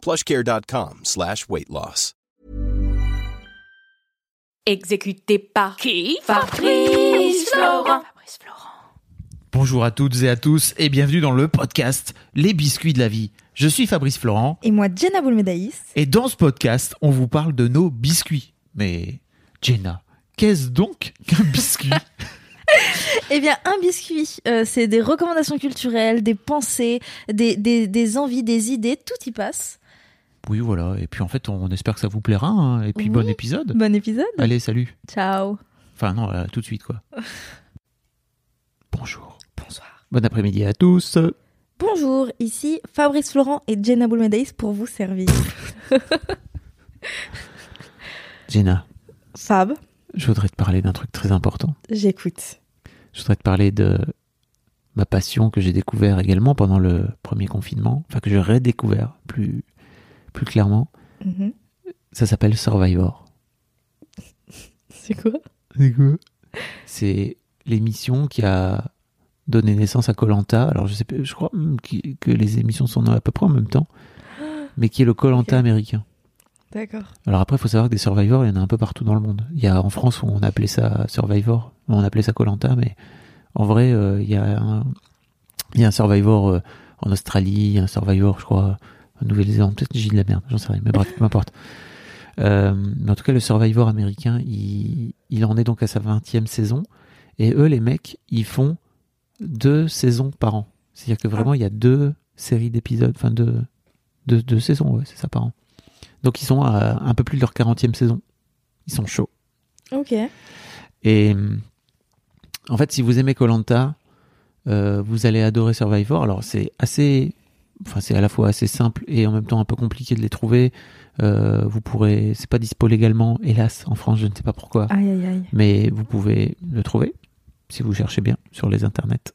plushcare.com slash weight loss. Exécuté par qui? Fabrice Florent. Bonjour à toutes et à tous et bienvenue dans le podcast Les biscuits de la vie. Je suis Fabrice Florent Et moi, Jenna Boulmedaïs. et dans ce podcast, on vous parle de nos biscuits. Mais Jenna, qu'est-ce donc qu'un biscuit? Eh bien, un biscuit, euh, c'est des recommandations culturelles, des pensées, des, des, des envies, des idées, tout y passe. Oui, voilà. Et puis en fait, on espère que ça vous plaira. hein. Et puis Oui. bon épisode. Bon épisode. Allez, salut. Ciao. Enfin non, euh, tout de suite quoi. Bonjour. Bonsoir. Bon après-midi à tous. Bonjour, ici Fabrice Florent et Jenna Boulmedaïs pour vous servir. Jenna, Fab, je voudrais te parler d'un truc très important. j'écoute. Je voudrais te parler de ma passion que j'ai découvert également pendant le premier confinement, enfin que j'ai redécouvert plus, plus clairement. Mhm. Ça s'appelle Survivor. C'est quoi? C'est quoi? C'est l'émission qui a donné naissance à Colanta. Alors je sais pas, je crois que les émissions sont à peu près en même temps, mais qui est le Colanta Ok. américain. D'accord. Alors après, il faut savoir que des Survivors, il y en a un peu partout dans le monde. Il y a en France où on appelait ça Survivor, on appelait ça Colanta, mais en vrai, euh, il y a un, il y a un Survivor euh, en Australie, il y a un Survivor, je crois, en Nouvelle-Zélande. Peut-être que j'ai de la merde, j'en sais rien, mais bref, peu importe. Euh, mais en tout cas, le Survivor américain, il, il en est donc à sa 20e saison. Et eux, les mecs, ils font deux saisons par an. C'est-à-dire que vraiment, il y a deux séries d'épisodes, enfin deux, deux, deux saisons, ouais, c'est ça par an. Donc ils sont à un peu plus de leur 40e saison. Ils sont chauds. Ok. Et en fait, si vous aimez Colanta, vous allez adorer Survivor. Alors c'est assez, enfin c'est à la fois assez simple et en même temps un peu compliqué de les trouver. Euh, vous pourrez, c'est pas dispo légalement, hélas, en France, je ne sais pas pourquoi, Aïe, aïe, aïe. mais vous pouvez le trouver si vous cherchez bien sur les internets.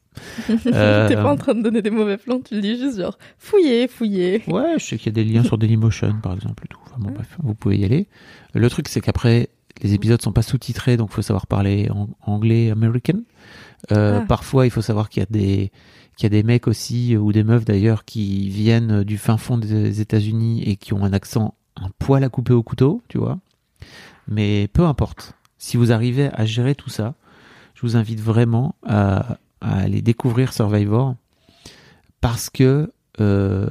Euh, T'es pas en train de donner des mauvais plans, tu le dis juste genre fouillez, fouillez. Ouais, je sais qu'il y a des liens sur Dailymotion, par exemple, tout. Enfin, bon, bref, vous pouvez y aller. Le truc, c'est qu'après, les épisodes sont pas sous-titrés, donc il faut savoir parler en anglais américain. Euh, Ah. Parfois, il faut savoir qu'il y a des qu'il y a des mecs aussi ou des meufs d'ailleurs qui viennent du fin fond des États-Unis et qui ont un accent un poil à couper au couteau, tu vois. Mais peu importe. Si vous arrivez à gérer tout ça, je vous invite vraiment à, à aller découvrir Survivor parce que euh,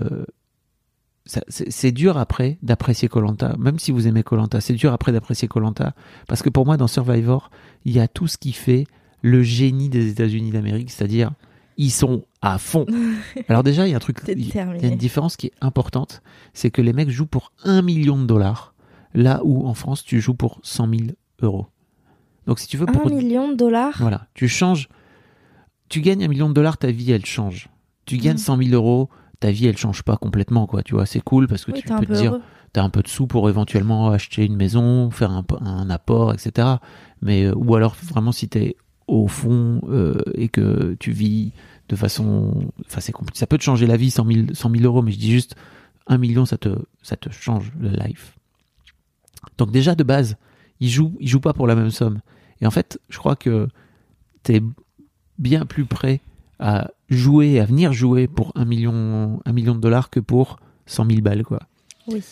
c'est dur après d'apprécier Colanta, même si vous aimez Colanta, c'est dur après d'apprécier Colanta parce que pour moi dans Survivor, il y a tout ce qui fait le génie des États-Unis d'Amérique, c'est-à-dire ils sont à fond. Alors déjà, il y a un truc, il y a une différence qui est importante, c'est que les mecs jouent pour un million de dollars, là où en France tu joues pour 100 000 euros. Donc si tu veux pour Un million de dollars? voilà, tu changes, tu gagnes un million de dollars, ta vie elle change. Tu gagnes Mm. 100 000 euros, ta vie elle change pas complètement quoi. Tu vois, c'est cool parce que Oui, tu peux te dire, t'as un peu de sous pour éventuellement acheter une maison, faire un, un apport, etc. Mais euh, ou alors vraiment si t'es au fond euh, et que tu vis de façon, enfin c'est compli- ça peut te changer la vie 100 000, 100 000 euros, mais je dis juste un million, ça te, ça te change le life. Donc déjà de base, ils jouent, ils jouent pas pour la même somme. Et en fait, je crois que t'es bien plus prêt à jouer, à venir jouer pour un million, un million de dollars que pour 100 000 balles, quoi. Oui.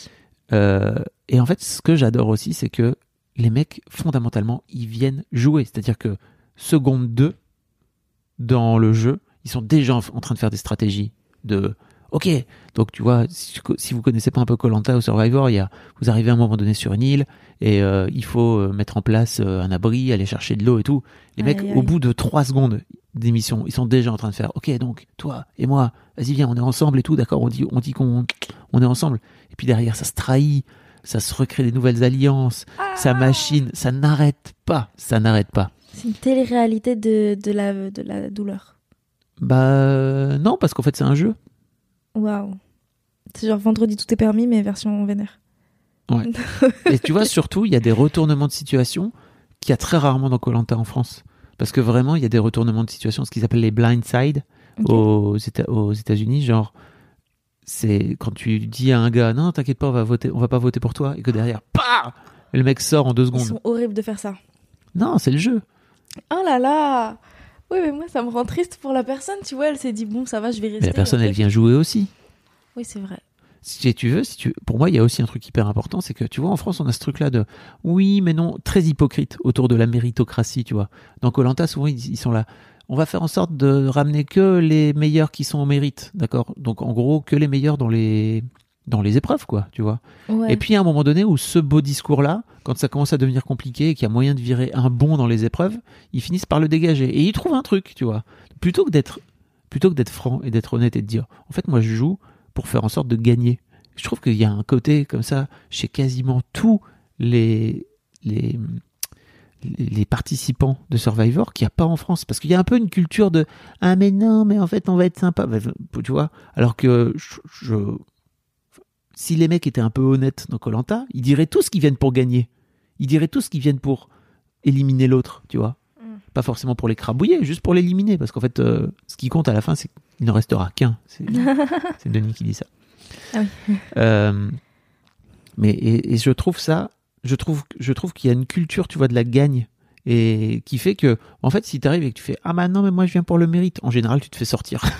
Euh, et en fait, ce que j'adore aussi, c'est que les mecs, fondamentalement, ils viennent jouer. C'est-à-dire que seconde 2, dans le jeu, ils sont déjà en en train de faire des stratégies de Ok, donc tu vois, si, si vous connaissez pas un peu Colanta ou Survivor, il y a, vous arrivez à un moment donné sur une île et euh, il faut euh, mettre en place un abri, aller chercher de l'eau et tout. Les Aïe, mecs, aïe. au bout de trois secondes d'émission, ils sont déjà en train de faire Ok, donc toi et moi, vas-y viens, on est ensemble et tout, d'accord, on dit, on dit qu'on on est ensemble. Et puis derrière, ça se trahit, ça se recrée des nouvelles alliances, ça machine, ça n'arrête pas, ça n'arrête pas. C'est une télé-réalité de, de, la, de la douleur. Bah non, parce qu'en fait c'est un jeu. Waouh. C'est genre vendredi tout est permis, mais version vénère. Ouais. Et tu vois, surtout, il y a des retournements de situation qu'il y a très rarement dans Colanta en France. Parce que vraiment, il y a des retournements de situation, ce qu'ils appellent les blind side aux, Éta- aux États-Unis. Genre, c'est quand tu dis à un gars, non, t'inquiète pas, on va voter, on va pas voter pour toi, et que derrière, bah, le mec sort en deux Ils secondes. sont horribles de faire ça. Non, c'est le jeu. Oh là là Oui, mais moi, ça me rend triste pour la personne. Tu vois, elle s'est dit, bon, ça va, je vais rester. Mais la personne, elle vient jouer aussi. Oui, c'est vrai. Si tu veux, si tu, pour moi, il y a aussi un truc hyper important, c'est que tu vois, en France, on a ce truc-là de oui, mais non, très hypocrite autour de la méritocratie, tu vois. Dans Colanta, souvent, ils, ils sont là. On va faire en sorte de ramener que les meilleurs qui sont au mérite, d'accord? Donc, en gros, que les meilleurs dans les dans les épreuves, quoi, tu vois. Ouais. Et puis, à un moment donné, où ce beau discours-là, quand ça commence à devenir compliqué et qu'il y a moyen de virer un bon dans les épreuves, ils finissent par le dégager et ils trouvent un truc, tu vois. Plutôt que d'être plutôt que d'être franc et d'être honnête et de dire, en fait, moi, je joue pour faire en sorte de gagner. Je trouve qu'il y a un côté comme ça chez quasiment tous les, les, les participants de Survivor qu'il n'y a pas en France. Parce qu'il y a un peu une culture de Ah, mais non, mais en fait, on va être sympa. Bah, Tu vois Alors que je, si les mecs étaient un peu honnêtes dans Colanta, ils diraient tous qu'ils viennent pour gagner. Ils diraient tous qu'ils viennent pour éliminer l'autre, tu vois. Pas forcément pour l'écrabouiller, juste pour l'éliminer. Parce qu'en fait, euh, ce qui compte à la fin, c'est qu'il n'en restera qu'un. C'est Denis qui dit ça. Ah oui. Euh, mais et, et je trouve ça, je trouve, je trouve qu'il y a une culture, tu vois, de la gagne et qui fait que, en fait, si tu arrives et que tu fais ah bah non mais moi je viens pour le mérite, en général tu te fais sortir.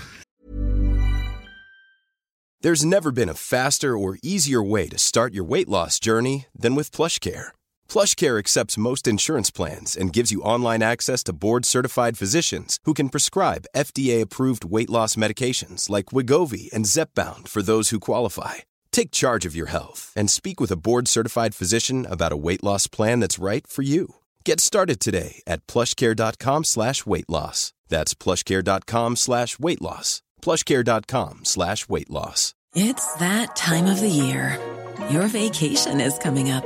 There's never been a faster or easier way to start your weight loss journey than with PlushCare. PlushCare accepts most insurance plans and gives you online access to board-certified physicians who can prescribe FDA-approved weight loss medications like Wigovi and Zepbound for those who qualify. Take charge of your health and speak with a board-certified physician about a weight loss plan that's right for you. Get started today at plushcare.com slash weight loss. That's plushcare.com slash weight loss. plushcare.com slash weight loss. It's that time of the year. Your vacation is coming up.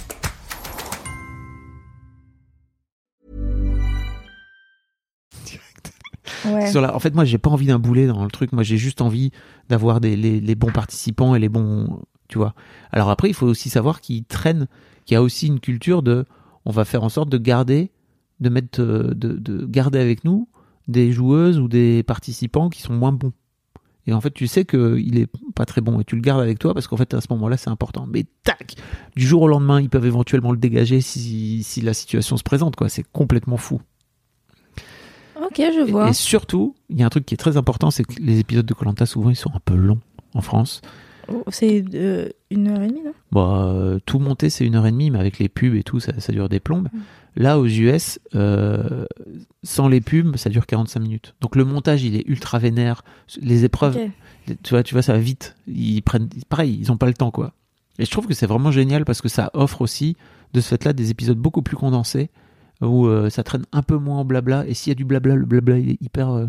En fait, moi, j'ai pas envie d'un boulet dans le truc. Moi, j'ai juste envie d'avoir les, bons participants et les bons. Tu vois. Alors après, il faut aussi savoir qu'ils traînent, qu'il y a aussi une culture de. On va faire en sorte de garder, de mettre, euh, de, de garder avec nous des joueuses ou des participants qui sont moins bons. Et en fait, tu sais qu'il est pas très bon et tu le gardes avec toi parce qu'en fait, à ce moment-là, c'est important. Mais tac, du jour au lendemain, ils peuvent éventuellement le dégager si, si la situation se présente. C'est complètement fou. Ok, je vois. Et surtout, il y a un truc qui est très important, c'est que les épisodes de Colanta souvent ils sont un peu longs en France. Oh, C'est euh, une heure et demie, non? Bon, euh, tout monter c'est une heure et demie, mais avec les pubs et tout, ça, ça dure des plombes. Mm. Là, aux US, euh, sans les pubs, ça dure 45 minutes. Donc le montage, il est ultra vénère. Les épreuves, tu vois, tu vois, ça va vite. Ils prennent, pareil, ils ont pas le temps, quoi. Et je trouve que c'est vraiment génial parce que ça offre aussi, de ce fait-là, des épisodes beaucoup plus condensés où euh, ça traîne un peu moins en blabla. Et s'il y a du blabla, le blabla il est hyper, euh,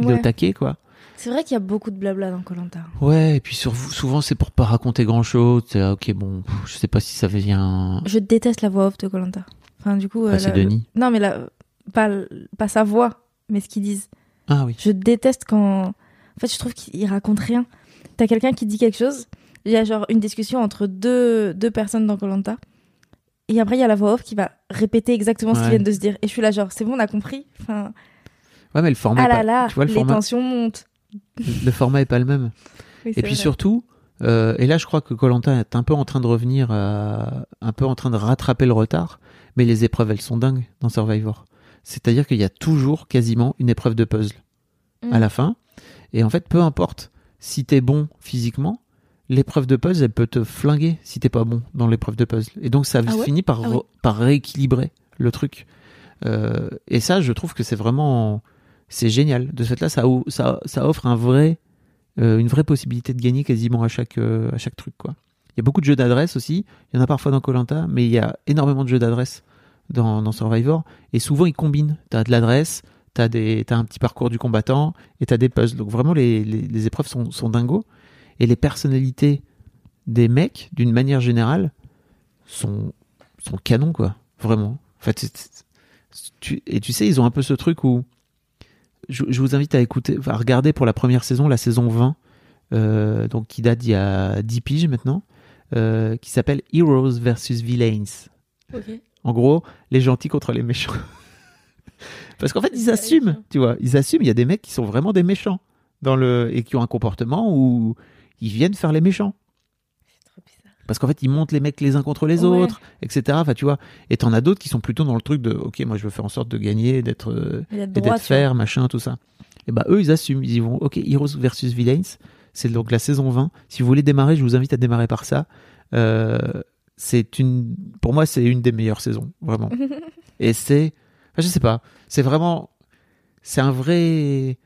il est au taquet, quoi. C'est vrai qu'il y a beaucoup de blabla dans Colanta. Ouais, et puis sur, souvent c'est pour pas raconter grand chose. ok, bon, je sais pas si ça vient. Je déteste la voix off de Colanta. Enfin, du coup. euh, Ah, c'est la- Denis. Non, mais la... pas, pas sa voix, mais ce qu'ils disent. Ah oui. Je déteste quand. En fait, je trouve qu'ils racontent rien. T'as quelqu'un qui dit quelque chose, il y a genre une discussion entre deux, deux personnes dans Colanta. Et après, il y a la voix off qui va répéter exactement ce qu'ils viennent de se dire. Et je suis là, genre, c'est bon, on a compris. Enfin, Ouais, mais le format, ah là là, tu vois, le les format, tensions montent. le format est pas le même. Oui, Et puis vrai. surtout, euh, et là je crois que Colanta est un peu en train de revenir, à- un peu en train de rattraper le retard, mais les épreuves elles sont dingues dans Survivor. C'est-à-dire qu'il y a toujours quasiment une épreuve de puzzle à Mm. la fin. Et en fait, peu importe si t'es bon physiquement, l'épreuve de puzzle elle peut te flinguer si t'es pas bon dans l'épreuve de puzzle. Et donc ça Ah ouais finit par, Ah oui. par rééquilibrer le truc. Euh, et ça, je trouve que c'est vraiment, c'est génial. De ce fait-là, ça, ça, ça offre un vrai, euh, une vraie possibilité de gagner quasiment à chaque, euh, à chaque truc, quoi. Il y a beaucoup de jeux d'adresse aussi. Il y en a parfois dans Colanta, mais il y a énormément de jeux d'adresse dans, dans Survivor. Et souvent, ils combinent. T'as de l'adresse, t'as des t'as un petit parcours du combattant et t'as des puzzles. Donc vraiment les, les, les épreuves sont, sont dingos et les personnalités des mecs d'une manière générale sont sont canons quoi. Vraiment. En fait, tu, et tu sais ils ont un peu ce truc où je, je vous invite à écouter, à regarder pour la première saison, la saison 20, euh, donc qui date d'il y a 10 piges maintenant, euh, qui s'appelle Heroes versus Villains. En gros, les gentils contre les méchants. Parce qu'en fait, ils assument, tu vois, ils assument. Il y a des mecs qui sont vraiment des méchants dans le et qui ont un comportement où ils viennent faire les méchants. C'est trop bizarre. Parce qu'en fait, ils montent les mecs les uns contre les Ouais. autres, etc. Enfin, tu vois. Et t'en as d'autres qui sont plutôt dans le truc de, ok, moi, je veux faire en sorte de gagner, d'être euh, et d'être fair, machin, tout ça. Et bah eux, ils assument, ils y vont. Ok, Heroes versus Villains, c'est donc la saison 20. Si vous voulez démarrer, je vous invite à démarrer par ça. Euh, c'est une, pour moi, c'est une des meilleures saisons, vraiment. et c'est, enfin, je sais pas, c'est vraiment, c'est un vrai,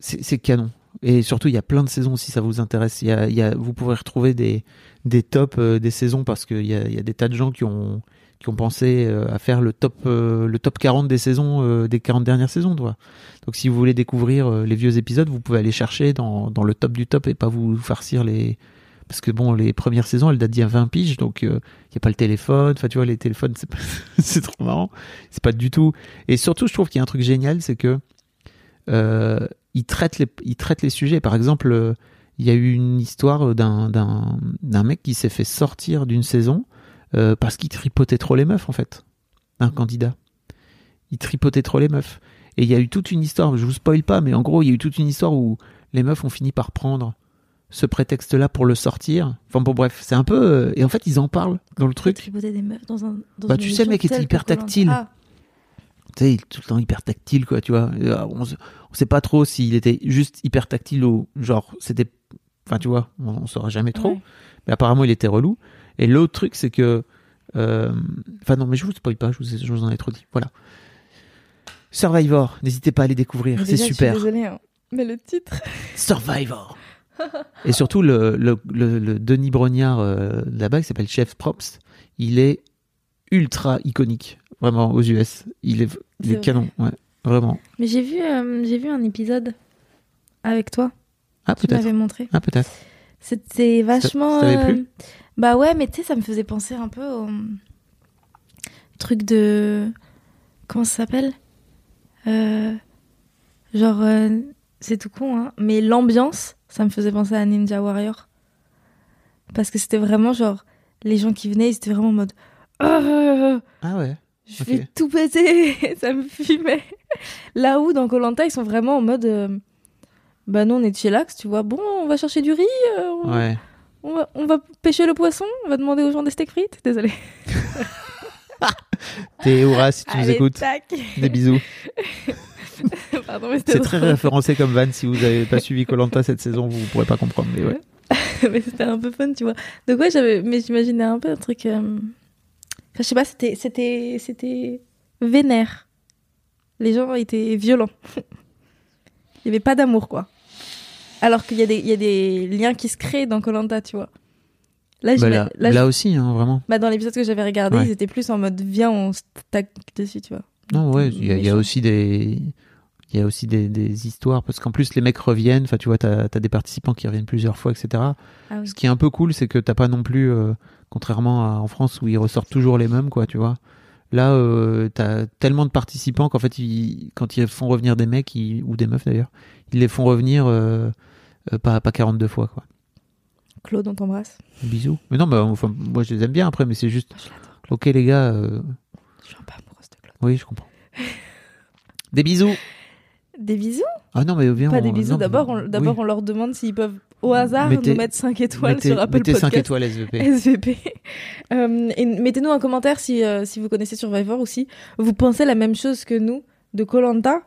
c'est canon. Et surtout, il y a plein de saisons si ça vous intéresse. Il y a, vous pourrez retrouver des, des tops euh, des saisons parce qu'il y a, y a des tas de gens qui ont, qui ont pensé euh, à faire le top, euh, le top 40 des saisons, euh, des 40 dernières saisons, toi. Donc, si vous voulez découvrir euh, les vieux épisodes, vous pouvez aller chercher dans, dans le top du top et pas vous farcir les, parce que bon, les premières saisons, elles datent d'il y a 20 piges, donc euh, il n'y a pas le téléphone. Enfin, tu vois, les téléphones, c'est pas- trop marrant. C'est pas du tout. Et surtout, je trouve qu'il y a un truc génial, c'est que euh, ils traitent les, ils traitent les sujets. Par exemple, euh, il y a eu une histoire d'un d'un d'un mec qui s'est fait sortir d'une saison euh, parce qu'il tripotait trop les meufs, en fait, un candidat. Il tripotait trop les meufs. Et il y a eu toute une histoire. Je vous spoil pas, mais en gros, il y a eu toute une histoire où les meufs ont fini par prendre ce prétexte-là pour le sortir. Enfin bon, bref, c'est un peu. et en fait, ils en parlent dans le truc. Tripoter des meufs dans un. Dans Bah, une tu sais, mec était hyper tactile. Ah, Tu sais, il est tout le temps hyper tactile, quoi, tu vois. Euh, On, on sait pas trop s'il était juste hyper tactile ou genre c'était. Enfin, tu vois, on, on saura jamais trop. ouais. Mais apparemment, il était relou. Et l'autre truc, c'est que. euh, Enfin, non, mais je vous spoil pas, je vous, je vous en ai trop dit. Voilà. Survivor, n'hésitez pas à les découvrir, c'est déjà, je suis super. désolée, hein. Mais le titre. Survivor. Et surtout, le, le, le- le Denis Brognard euh, là-bas, qui s'appelle Chef Props, il est ultra iconique, vraiment, aux US. Il est, il est vrai. canon, ouais, vraiment. Mais j'ai vu, euh, j'ai vu un épisode avec toi. Ah, Tu peut-être. m'avais montré. Ah, peut-être. C'était vachement. ça euh, plu Bah ouais, mais tu sais, ça me faisait penser un peu au truc de. Comment ça s'appelle? Euh, Genre, euh, c'est tout con, hein, mais l'ambiance, ça me faisait penser à Ninja Warrior. Parce que c'était vraiment genre, les gens qui venaient, ils étaient vraiment en mode. Ah, Ah ouais. je vais tout péter, ça me fumait. Là où dans Colanta, ils sont vraiment en mode. euh, bah nous on est chillax, tu vois. Bon, on va chercher du riz, euh, on, Ouais. on va, on va pêcher le poisson, on va demander aux gens des steaks frites. Désolé. T'es Aura si tu nous écoutes. tac. Des bisous. Pardon, C'est très référencé comme van. Si vous n'avez pas suivi Colanta cette saison, vous ne pourrez pas comprendre. Mais ouais. mais c'était un peu fun, tu vois. Donc ouais, j'avais, mais j'imaginais un peu un truc. euh, Enfin, je sais pas, c'était, c'était, c'était vénère. Les gens étaient violents. Il y avait pas d'amour, quoi. Alors qu'il y a des, il y a des liens qui se créent dans Colanta, tu vois. Là, Bah, là, là, là je- aussi, hein, vraiment. bah, dans l'épisode que j'avais regardé, Ouais. ils étaient plus en mode viens, on se tac dessus, tu vois. Non, ouais, il y, a- il y a aussi des. Il y a aussi des, des histoires, parce qu'en plus, les mecs reviennent, enfin, tu vois, t'as as des participants qui reviennent plusieurs fois, etc. Ah oui. Ce qui est un peu cool, c'est que t'as pas non plus, euh, contrairement à en France où ils ressortent toujours les mêmes, quoi, tu vois. Là, euh, t'as tellement de participants qu'en fait, ils, quand ils font revenir des mecs, ils- ou des meufs d'ailleurs, ils les font revenir euh, euh, pas, pas 42 fois, quoi. Claude, on t'embrasse. Bisous. Mais non, bah, enfin, moi je les aime bien après, mais c'est juste, je ok les gars, euh, Je suis un peu amoureuse de Claude. oui, je comprends. Des bisous. Des bisous? Ah non, mais viens. Pas on- des bisous. non, D'abord, on, oui. d'abord on leur demande s'ils peuvent, au hasard, Mettez- nous mettre 5 étoiles mettez, sur Apple mettez 5 Podcast. étoiles SVP. SVP. Euh, et mettez-nous un commentaire si, euh, si vous connaissez Survivor ou si vous pensez la même chose que nous de Colanta.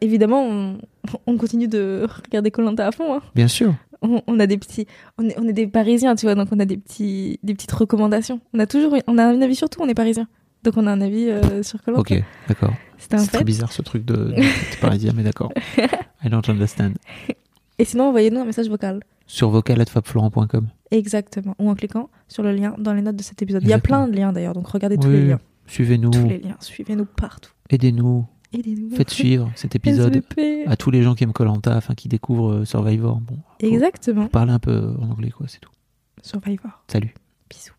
évidemment, on, on continue de regarder Colanta à fond. hein. Bien sûr. On, on a des petits, on est, on est des Parisiens, tu vois, donc on a des petits, des petites recommandations. On a toujours, on a un avis sur tout. On est Parisiens, donc on a un avis euh, sur Colanta. Ok, d'accord. C'est très bizarre ce truc de, de, de parisien, mais d'accord. I don't understand. Et sinon, envoyez-nous un message vocal. Sur vocal.fabflorent.com. Exactement. Ou en cliquant sur le lien dans les notes de cet épisode. Il y a plein de liens d'ailleurs, donc regardez tous les liens. Suivez-nous, Tous les liens. Suivez-nous partout. aidez-nous, nouveaux Faites suivre cet épisode SVP. à tous les gens qui aiment Colanta, afin qu'ils découvrent euh, Survivor. Bon, faut- Exactement. faut parler un peu en anglais, quoi, c'est tout. Survivor. Salut. Bisous.